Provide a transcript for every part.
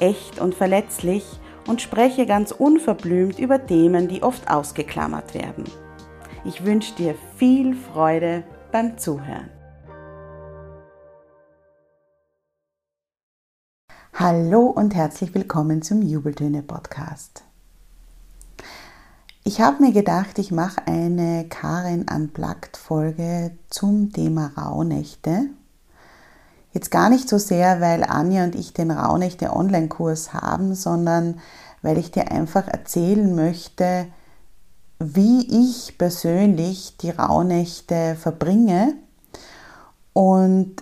echt und verletzlich und spreche ganz unverblümt über Themen, die oft ausgeklammert werden. Ich wünsche dir viel Freude beim Zuhören. Hallo und herzlich willkommen zum Jubeltöne Podcast. Ich habe mir gedacht, ich mache eine Karin Unplugged Folge zum Thema Rauhnächte Jetzt gar nicht so sehr, weil Anja und ich den Rauhnächte Online-Kurs haben, sondern weil ich dir einfach erzählen möchte, wie ich persönlich die Rauhnächte verbringe und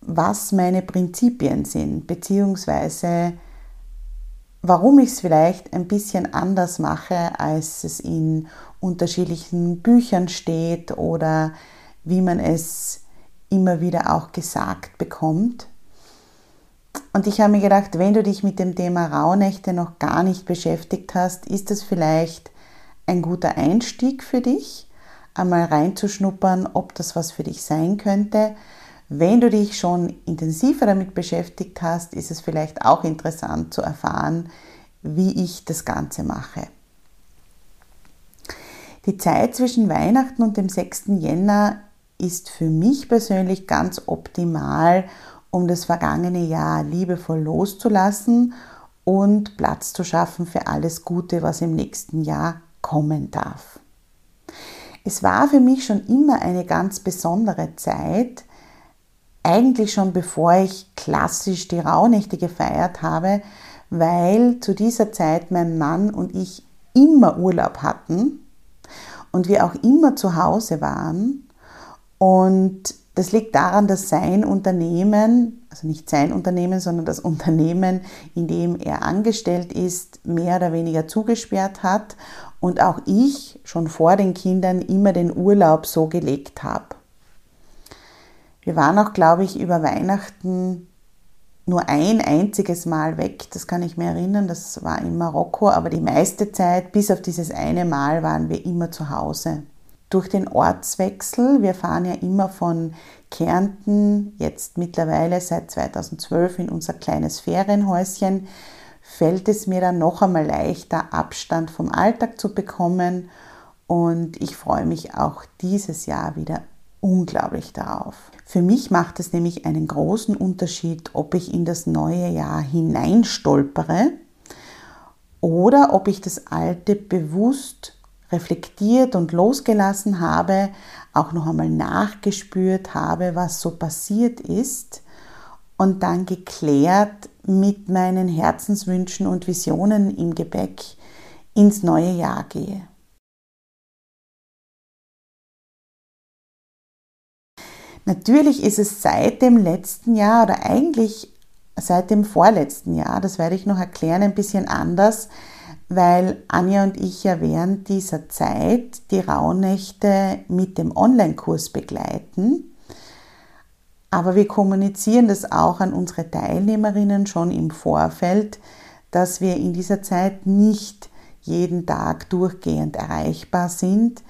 was meine Prinzipien sind, beziehungsweise warum ich es vielleicht ein bisschen anders mache, als es in unterschiedlichen Büchern steht oder wie man es immer wieder auch gesagt bekommt. Und ich habe mir gedacht, wenn du dich mit dem Thema Rauhnächte noch gar nicht beschäftigt hast, ist das vielleicht ein guter Einstieg für dich, einmal reinzuschnuppern, ob das was für dich sein könnte. Wenn du dich schon intensiver damit beschäftigt hast, ist es vielleicht auch interessant zu erfahren, wie ich das Ganze mache. Die Zeit zwischen Weihnachten und dem 6. Jänner ist für mich persönlich ganz optimal, um das vergangene Jahr liebevoll loszulassen und Platz zu schaffen für alles Gute, was im nächsten Jahr kommen darf. Es war für mich schon immer eine ganz besondere Zeit, eigentlich schon bevor ich klassisch die Rauhnächte gefeiert habe, weil zu dieser Zeit mein Mann und ich immer Urlaub hatten und wir auch immer zu Hause waren und das liegt daran, dass sein Unternehmen, also nicht sein Unternehmen, sondern das Unternehmen, in dem er angestellt ist, mehr oder weniger zugesperrt hat und auch ich schon vor den Kindern immer den Urlaub so gelegt habe. Wir waren auch, glaube ich, über Weihnachten nur ein einziges Mal weg, das kann ich mir erinnern, das war in Marokko, aber die meiste Zeit, bis auf dieses eine Mal, waren wir immer zu Hause durch den Ortswechsel, wir fahren ja immer von Kärnten, jetzt mittlerweile seit 2012 in unser kleines Ferienhäuschen, fällt es mir dann noch einmal leichter, Abstand vom Alltag zu bekommen. Und ich freue mich auch dieses Jahr wieder unglaublich darauf. Für mich macht es nämlich einen großen Unterschied, ob ich in das neue Jahr hineinstolpere oder ob ich das alte bewusst reflektiert und losgelassen habe, auch noch einmal nachgespürt habe, was so passiert ist und dann geklärt mit meinen Herzenswünschen und Visionen im Gepäck ins neue Jahr gehe. Natürlich ist es seit dem letzten Jahr oder eigentlich seit dem vorletzten Jahr, das werde ich noch erklären, ein bisschen anders, weil Anja und ich ja während dieser Zeit die Rauhnächte mit dem Online-Kurs begleiten. Aber wir kommunizieren das auch an unsere Teilnehmerinnen schon im Vorfeld, dass wir in dieser Zeit nicht jeden Tag durchgehend erreichbar sind,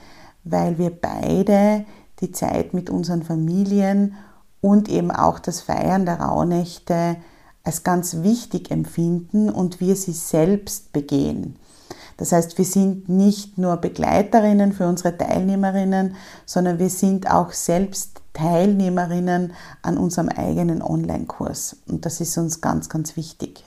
weil wir beide die Zeit mit unseren Familien und eben auch das Feiern der Rauhnächte als ganz wichtig empfinden und wir sie selbst begehen. Das heißt, wir sind nicht nur Begleiterinnen für unsere Teilnehmerinnen, sondern wir sind auch selbst Teilnehmerinnen an unserem eigenen Online-Kurs. Und das ist uns ganz, ganz wichtig.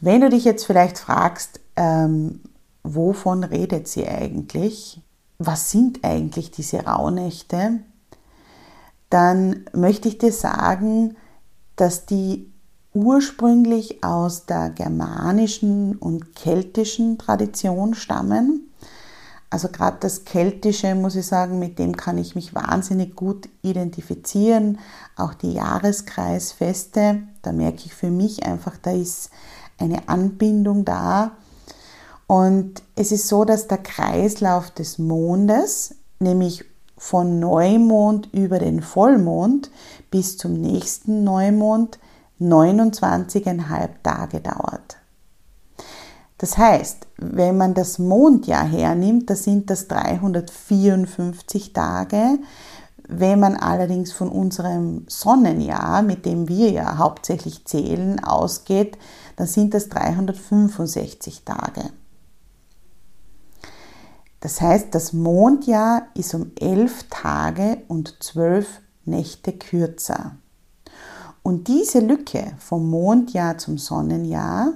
Wenn du dich jetzt vielleicht fragst, ähm, wovon redet sie eigentlich? Was sind eigentlich diese Rauhnächte? Dann möchte ich dir sagen, dass die ursprünglich aus der germanischen und keltischen Tradition stammen. Also gerade das Keltische, muss ich sagen, mit dem kann ich mich wahnsinnig gut identifizieren. Auch die Jahreskreisfeste, da merke ich für mich einfach, da ist eine Anbindung da. Und es ist so, dass der Kreislauf des Mondes, nämlich von Neumond über den Vollmond bis zum nächsten Neumond, 29,5 Tage dauert. Das heißt, wenn man das Mondjahr hernimmt, da sind das 354 Tage. Wenn man allerdings von unserem Sonnenjahr, mit dem wir ja hauptsächlich zählen, ausgeht, dann sind das 365 Tage. Das heißt, das Mondjahr ist um 11 Tage und 12 Nächte kürzer. Und diese Lücke vom Mondjahr zum Sonnenjahr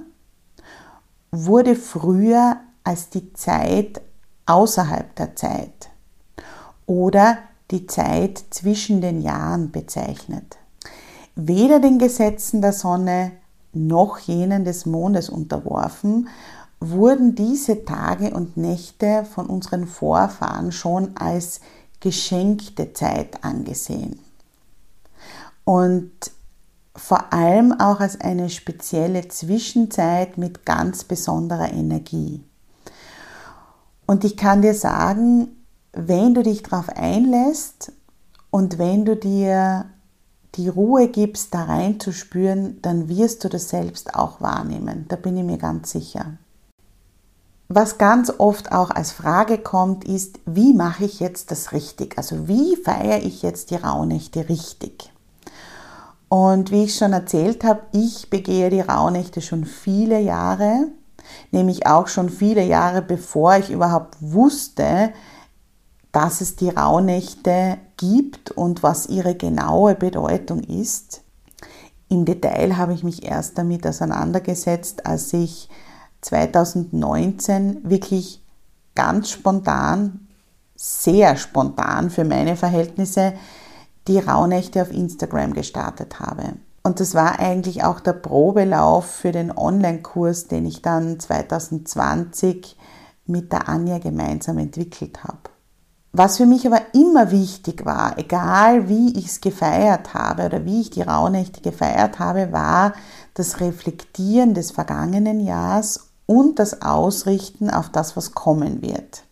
wurde früher als die Zeit außerhalb der Zeit oder die Zeit zwischen den Jahren bezeichnet. Weder den Gesetzen der Sonne noch jenen des Mondes unterworfen, wurden diese Tage und Nächte von unseren Vorfahren schon als geschenkte Zeit angesehen. Und vor allem auch als eine spezielle Zwischenzeit mit ganz besonderer Energie. Und ich kann dir sagen, wenn du dich darauf einlässt und wenn du dir die Ruhe gibst, da reinzuspüren, dann wirst du das selbst auch wahrnehmen. Da bin ich mir ganz sicher. Was ganz oft auch als Frage kommt, ist, wie mache ich jetzt das richtig? Also wie feiere ich jetzt die Rauhnächte richtig? Und wie ich schon erzählt habe, ich begehe die Rauhnächte schon viele Jahre, nämlich auch schon viele Jahre bevor ich überhaupt wusste, dass es die Rauhnächte gibt und was ihre genaue Bedeutung ist. Im Detail habe ich mich erst damit auseinandergesetzt, als ich 2019 wirklich ganz spontan, sehr spontan für meine Verhältnisse die Rauhnächte auf Instagram gestartet habe. Und das war eigentlich auch der Probelauf für den Online-Kurs, den ich dann 2020 mit der Anja gemeinsam entwickelt habe. Was für mich aber immer wichtig war, egal wie ich es gefeiert habe oder wie ich die Rauhnächte gefeiert habe, war das Reflektieren des vergangenen Jahres und das Ausrichten auf das, was kommen wird.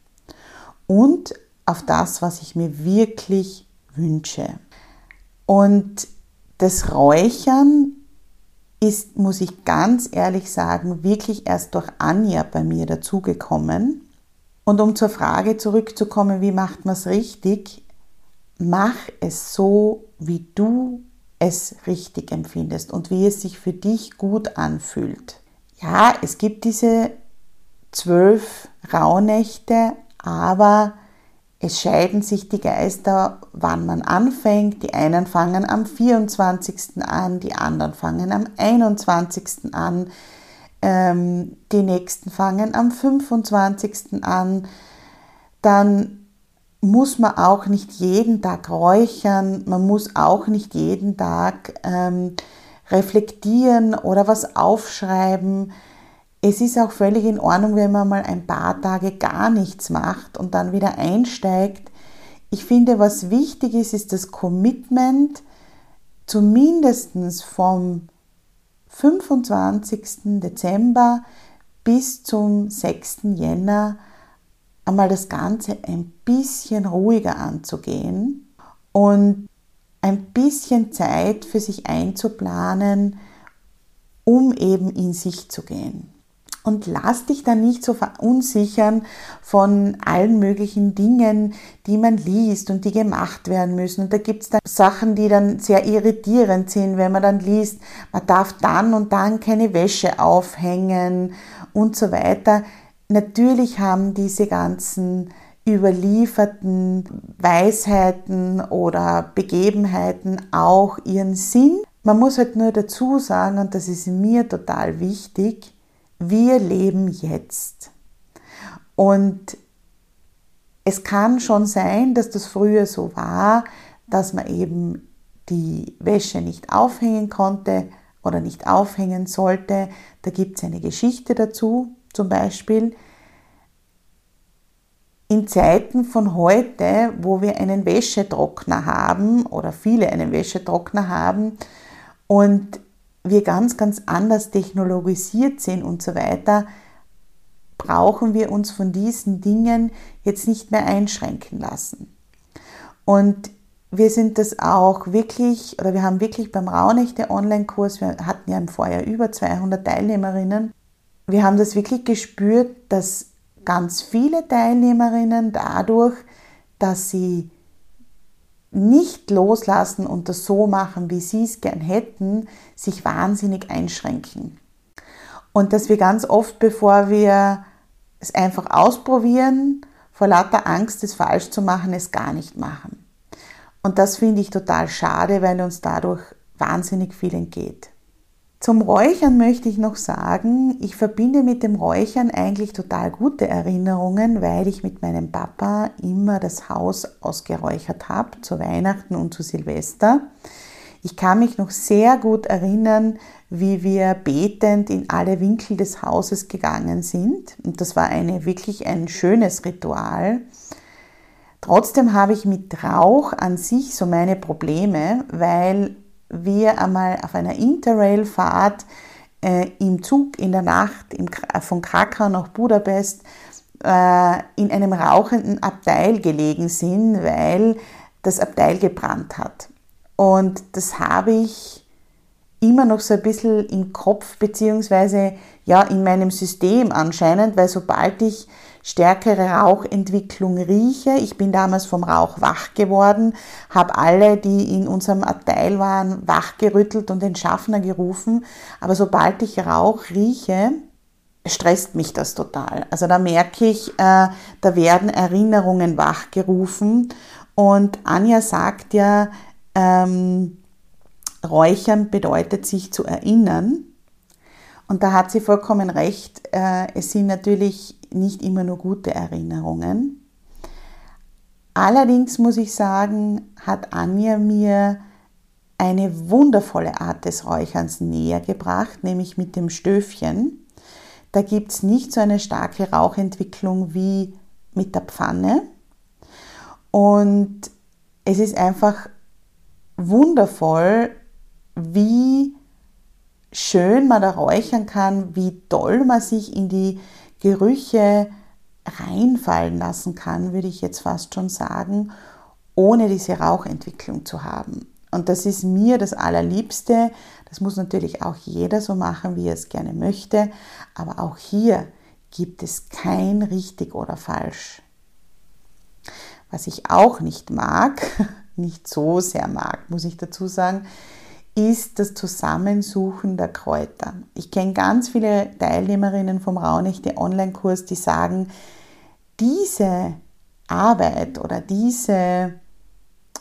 Und auf das, was ich mir wirklich wünsche. Und das Räuchern ist, muss ich ganz ehrlich sagen, wirklich erst durch Anja bei mir dazugekommen. Und um zur Frage zurückzukommen, wie macht man es richtig? Mach es so, wie du es richtig empfindest und wie es sich für dich gut anfühlt. Ja, es gibt diese zwölf Rauhnächte, aber es scheiden sich die Geister, wann man anfängt. Die einen fangen am 24. an, die anderen fangen am 21. an, ähm, die nächsten fangen am 25. an. Dann muss man auch nicht jeden Tag räuchern, man muss auch nicht jeden Tag ähm, reflektieren oder was aufschreiben. Es ist auch völlig in Ordnung, wenn man mal ein paar Tage gar nichts macht und dann wieder einsteigt. Ich finde, was wichtig ist, ist das Commitment, zumindest vom 25. Dezember bis zum 6. Jänner einmal das Ganze ein bisschen ruhiger anzugehen und ein bisschen Zeit für sich einzuplanen, um eben in sich zu gehen. Und lass dich dann nicht so verunsichern von allen möglichen Dingen, die man liest und die gemacht werden müssen. Und da gibt es dann Sachen, die dann sehr irritierend sind, wenn man dann liest, man darf dann und dann keine Wäsche aufhängen und so weiter. Natürlich haben diese ganzen überlieferten Weisheiten oder Begebenheiten auch ihren Sinn. Man muss halt nur dazu sagen, und das ist mir total wichtig, wir leben jetzt. Und es kann schon sein, dass das früher so war, dass man eben die Wäsche nicht aufhängen konnte oder nicht aufhängen sollte. Da gibt es eine Geschichte dazu, zum Beispiel. In Zeiten von heute, wo wir einen Wäschetrockner haben oder viele einen Wäschetrockner haben und wir ganz, ganz anders technologisiert sind und so weiter, brauchen wir uns von diesen Dingen jetzt nicht mehr einschränken lassen. Und wir sind das auch wirklich, oder wir haben wirklich beim Raunechte Online-Kurs, wir hatten ja im Vorjahr über 200 Teilnehmerinnen, wir haben das wirklich gespürt, dass ganz viele Teilnehmerinnen dadurch, dass sie nicht loslassen und das so machen, wie sie es gern hätten, sich wahnsinnig einschränken. Und dass wir ganz oft, bevor wir es einfach ausprobieren, vor lauter Angst, es falsch zu machen, es gar nicht machen. Und das finde ich total schade, weil uns dadurch wahnsinnig viel entgeht. Zum Räuchern möchte ich noch sagen, ich verbinde mit dem Räuchern eigentlich total gute Erinnerungen, weil ich mit meinem Papa immer das Haus ausgeräuchert habe, zu Weihnachten und zu Silvester. Ich kann mich noch sehr gut erinnern, wie wir betend in alle Winkel des Hauses gegangen sind. Und das war eine, wirklich ein schönes Ritual. Trotzdem habe ich mit Rauch an sich so meine Probleme, weil wir einmal auf einer Interrail-Fahrt äh, im Zug in der Nacht im, von Krakau nach Budapest äh, in einem rauchenden Abteil gelegen sind, weil das Abteil gebrannt hat. Und das habe ich immer noch so ein bisschen im Kopf, beziehungsweise ja in meinem System anscheinend, weil sobald ich stärkere Rauchentwicklung rieche, ich bin damals vom Rauch wach geworden, habe alle, die in unserem Abteil waren, wachgerüttelt und den Schaffner gerufen, aber sobald ich Rauch rieche, stresst mich das total. Also da merke ich, äh, da werden Erinnerungen wachgerufen und Anja sagt ja, ähm, Räuchern bedeutet sich zu erinnern. Und da hat sie vollkommen recht. Äh, es sind natürlich nicht immer nur gute Erinnerungen. Allerdings muss ich sagen, hat Anja mir eine wundervolle Art des Räucherns näher gebracht, nämlich mit dem Stöfchen. Da gibt es nicht so eine starke Rauchentwicklung wie mit der Pfanne. Und es ist einfach wundervoll, wie schön man da räuchern kann, wie toll man sich in die Gerüche reinfallen lassen kann, würde ich jetzt fast schon sagen, ohne diese Rauchentwicklung zu haben. Und das ist mir das Allerliebste. Das muss natürlich auch jeder so machen, wie er es gerne möchte. Aber auch hier gibt es kein richtig oder falsch. Was ich auch nicht mag, nicht so sehr mag, muss ich dazu sagen, ist das Zusammensuchen der Kräuter. Ich kenne ganz viele Teilnehmerinnen vom Raunichte Online-Kurs, die sagen, diese Arbeit oder diese,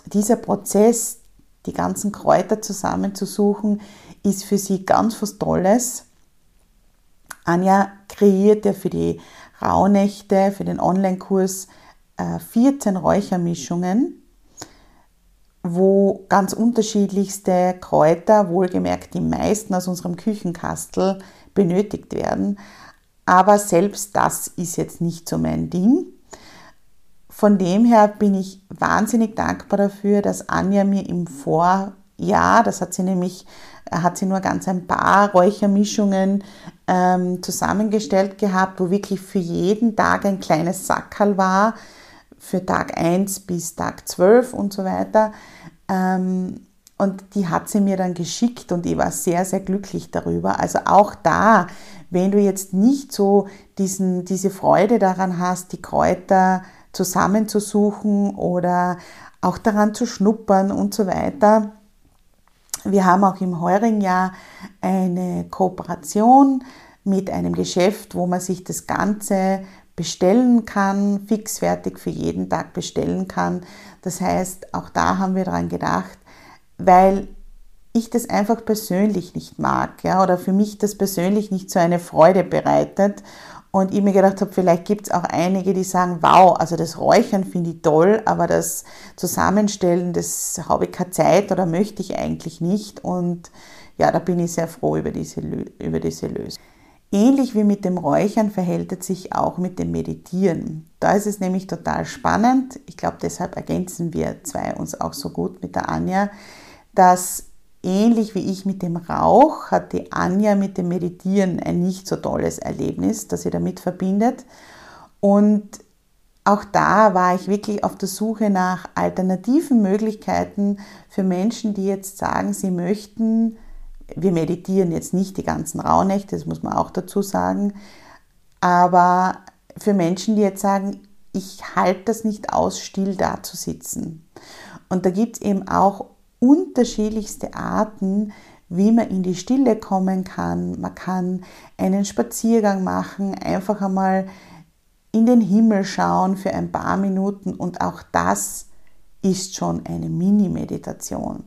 dieser Prozess, die ganzen Kräuter zusammenzusuchen, ist für sie ganz was Tolles. Anja kreiert ja für die Rauhnächte, für den Online-Kurs 14 äh, Räuchermischungen wo ganz unterschiedlichste Kräuter, wohlgemerkt die meisten aus unserem Küchenkastel, benötigt werden. Aber selbst das ist jetzt nicht so mein Ding. Von dem her bin ich wahnsinnig dankbar dafür, dass Anja mir im Vorjahr, das hat sie nämlich, hat sie nur ganz ein paar Räuchermischungen ähm, zusammengestellt gehabt, wo wirklich für jeden Tag ein kleines Sackerl war, für Tag 1 bis Tag 12 und so weiter. Ähm, und die hat sie mir dann geschickt und ich war sehr, sehr glücklich darüber. Also auch da, wenn du jetzt nicht so diesen, diese Freude daran hast, die Kräuter zusammenzusuchen oder auch daran zu schnuppern und so weiter. Wir haben auch im heurigen Jahr eine Kooperation mit einem Geschäft, wo man sich das Ganze bestellen kann, fixfertig für jeden Tag bestellen kann. Das heißt, auch da haben wir daran gedacht, weil ich das einfach persönlich nicht mag, ja, oder für mich das persönlich nicht so eine Freude bereitet. Und ich mir gedacht habe, vielleicht gibt es auch einige, die sagen, wow, also das Räuchern finde ich toll, aber das Zusammenstellen, das habe ich keine Zeit oder möchte ich eigentlich nicht. Und ja, da bin ich sehr froh über diese, über diese Lösung. Ähnlich wie mit dem Räuchern verhält es sich auch mit dem Meditieren. Da ist es nämlich total spannend. Ich glaube, deshalb ergänzen wir zwei uns auch so gut mit der Anja, dass ähnlich wie ich mit dem Rauch hat die Anja mit dem Meditieren ein nicht so tolles Erlebnis, das sie damit verbindet. Und auch da war ich wirklich auf der Suche nach alternativen Möglichkeiten für Menschen, die jetzt sagen, sie möchten, wir meditieren jetzt nicht die ganzen Rauhnächte, das muss man auch dazu sagen, aber für Menschen, die jetzt sagen, ich halte das nicht aus, still da zu sitzen. Und da gibt es eben auch unterschiedlichste Arten, wie man in die Stille kommen kann. Man kann einen Spaziergang machen, einfach einmal in den Himmel schauen für ein paar Minuten und auch das ist schon eine Mini-Meditation.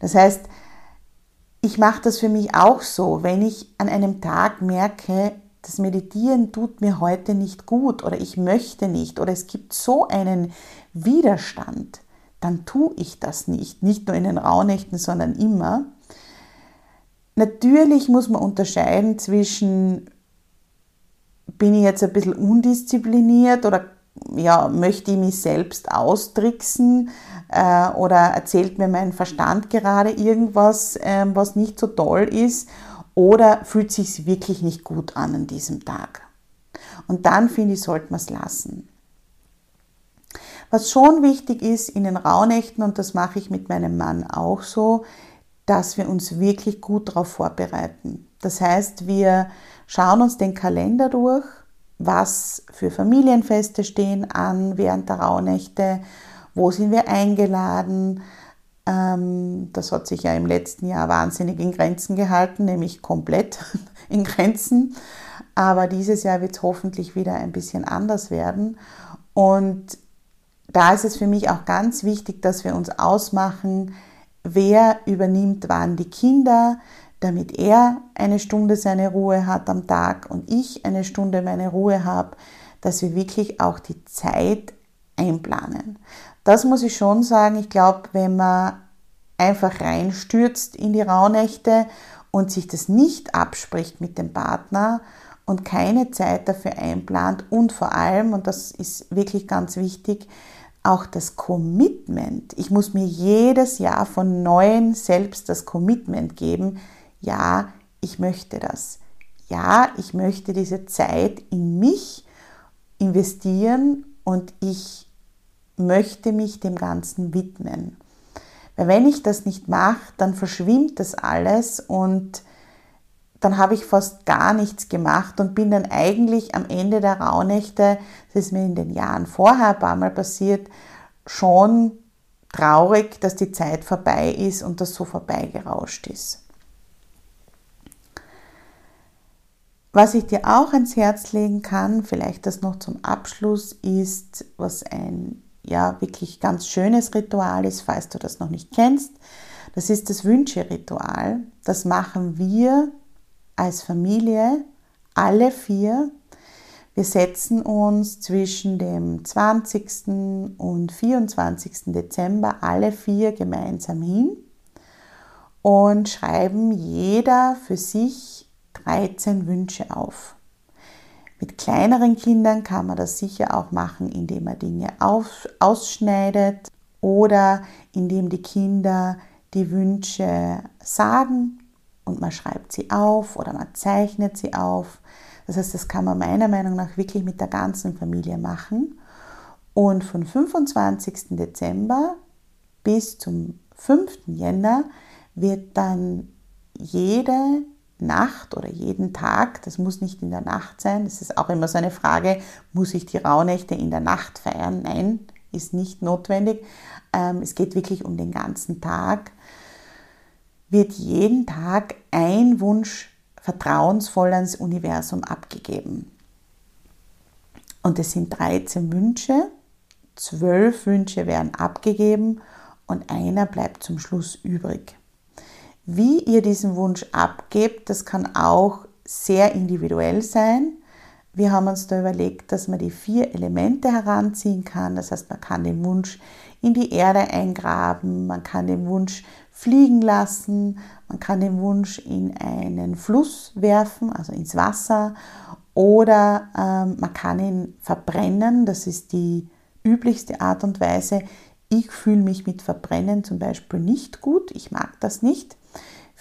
Das heißt, ich mache das für mich auch so, wenn ich an einem Tag merke, das Meditieren tut mir heute nicht gut oder ich möchte nicht oder es gibt so einen Widerstand, dann tue ich das nicht. Nicht nur in den Rauhnächten, sondern immer. Natürlich muss man unterscheiden zwischen, bin ich jetzt ein bisschen undiszipliniert oder ja, möchte ich mich selbst austricksen äh, oder erzählt mir mein Verstand gerade irgendwas, äh, was nicht so toll ist oder fühlt sich wirklich nicht gut an an diesem Tag. Und dann finde ich, sollte man es lassen. Was schon wichtig ist in den Rauhnächten, und das mache ich mit meinem Mann auch so, dass wir uns wirklich gut darauf vorbereiten. Das heißt, wir schauen uns den Kalender durch, was für Familienfeste stehen an während der Rauhnächte, wo sind wir eingeladen. Ähm, das hat sich ja im letzten Jahr wahnsinnig in Grenzen gehalten, nämlich komplett in Grenzen. Aber dieses Jahr wird es hoffentlich wieder ein bisschen anders werden. Und da ist es für mich auch ganz wichtig, dass wir uns ausmachen, wer übernimmt wann die Kinder, damit er eine Stunde seine Ruhe hat am Tag und ich eine Stunde meine Ruhe habe, dass wir wirklich auch die Zeit einplanen. Das muss ich schon sagen. Ich glaube, wenn man einfach reinstürzt in die Rauhnächte und sich das nicht abspricht mit dem Partner und keine Zeit dafür einplant und vor allem, und das ist wirklich ganz wichtig, auch das Commitment. Ich muss mir jedes Jahr von neuem selbst das Commitment geben. Ja, ich möchte das. Ja, ich möchte diese Zeit in mich investieren und ich möchte mich dem Ganzen widmen. Weil wenn ich das nicht mache, dann verschwimmt das alles und dann habe ich fast gar nichts gemacht und bin dann eigentlich am Ende der Rauhnächte, das ist mir in den Jahren vorher ein paar Mal passiert, schon traurig, dass die Zeit vorbei ist und das so vorbeigerauscht ist. Was ich dir auch ans Herz legen kann, vielleicht das noch zum Abschluss, ist, was ein ja wirklich ganz schönes Ritual ist, falls du das noch nicht kennst. Das ist das Wünscheritual. Das machen wir als Familie alle vier. Wir setzen uns zwischen dem 20. und 24. Dezember alle vier gemeinsam hin und schreiben jeder für sich 13 Wünsche auf. Mit kleineren Kindern kann man das sicher auch machen, indem man Dinge auf, ausschneidet oder indem die Kinder die Wünsche sagen und man schreibt sie auf oder man zeichnet sie auf. Das heißt, das kann man meiner Meinung nach wirklich mit der ganzen Familie machen. Und von 25. Dezember bis zum 5. Jänner wird dann jede Nacht oder jeden Tag, das muss nicht in der Nacht sein, das ist auch immer so eine Frage, muss ich die Rauhnächte in der Nacht feiern? Nein, ist nicht notwendig. Ähm, es geht wirklich um den ganzen Tag wird jeden Tag ein Wunsch vertrauensvoll ans Universum abgegeben. Und es sind 13 Wünsche, 12 Wünsche werden abgegeben und einer bleibt zum Schluss übrig. Wie ihr diesen Wunsch abgebt, das kann auch sehr individuell sein. wir haben uns da überlegt, dass man die vier Elemente heranziehen kann. Das heißt, man kann den Wunsch in die Erde eingraben, man kann den Wunsch fliegen lassen, man kann den Wunsch in einen Fluss werfen, also ins Wasser, oder ähm, man kann ihn verbrennen. Das ist die üblichste Art und Weise. Ich fühle mich mit Verbrennen zum Beispiel nicht gut. Ich mag das nicht.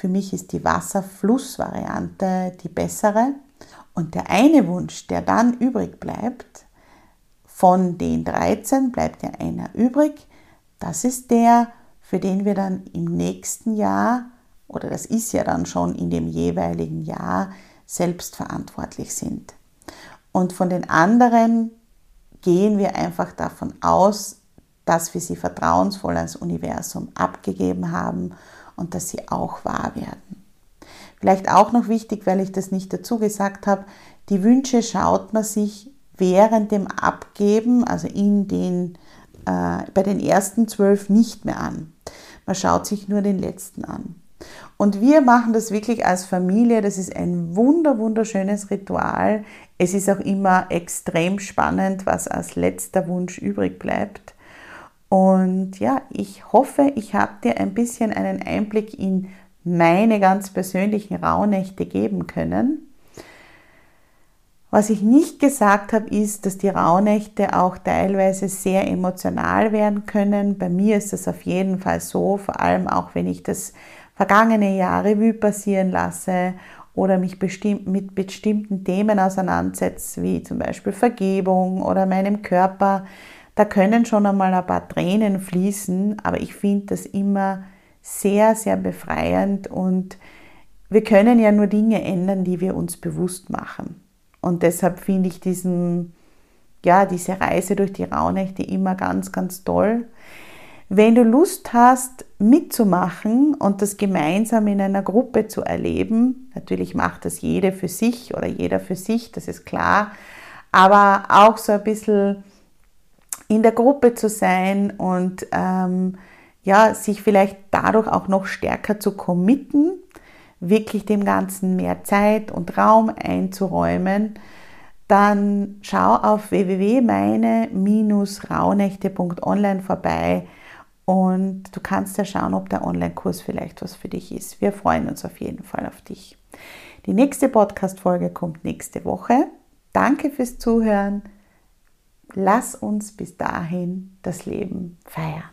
Für mich ist die Wasserflussvariante die bessere. Und der eine Wunsch, der dann übrig bleibt, von den 13 bleibt ja einer übrig, das ist der, für den wir dann im nächsten Jahr, oder das ist ja dann schon in dem jeweiligen Jahr, selbst verantwortlich sind. Und von den anderen gehen wir einfach davon aus, dass wir sie vertrauensvoll ans Universum abgegeben haben und dass sie auch wahr werden. Vielleicht auch noch wichtig, weil ich das nicht dazu gesagt habe, die Wünsche schaut man sich während dem Abgeben, also in den, äh, bei den ersten zwölf nicht mehr an. Man schaut sich nur den letzten an. Und wir machen das wirklich als Familie. Das ist ein wunder, wunderschönes Ritual. Es ist auch immer extrem spannend, was als letzter Wunsch übrig bleibt. Und ja, ich hoffe, ich habe dir ein bisschen einen Einblick in meine ganz persönlichen Rauhnächte geben können. Was ich nicht gesagt habe, ist, dass die Rauhnächte auch teilweise sehr emotional werden können. Bei mir ist das auf jeden Fall so, vor allem auch wenn ich das vergangene Jahr Revue passieren lasse oder mich bestimmt, mit bestimmten Themen auseinandersetze, wie zum Beispiel Vergebung oder meinem Körper. Da können schon einmal ein paar Tränen fließen, aber ich finde das immer sehr, sehr befreiend und wir können ja nur Dinge ändern, die wir uns bewusst machen. Und deshalb finde ich diesen, ja, diese Reise durch die Rauhnächte immer ganz, ganz toll. Wenn du Lust hast, mitzumachen und das gemeinsam in einer Gruppe zu erleben, natürlich macht das jede für sich oder jeder für sich, das ist klar, aber auch so ein bisschen in der Gruppe zu sein und ähm, ja, sich vielleicht dadurch auch noch stärker zu committen, wirklich dem Ganzen mehr Zeit und Raum einzuräumen, dann schau auf www.meine-raunächte.online vorbei und du kannst ja schauen, ob der Online-Kurs vielleicht was für dich ist. Wir freuen uns auf jeden Fall auf dich. Die nächste Podcast-Folge kommt nächste Woche. Danke fürs Zuhören. Lass uns bis dahin das Leben feiern.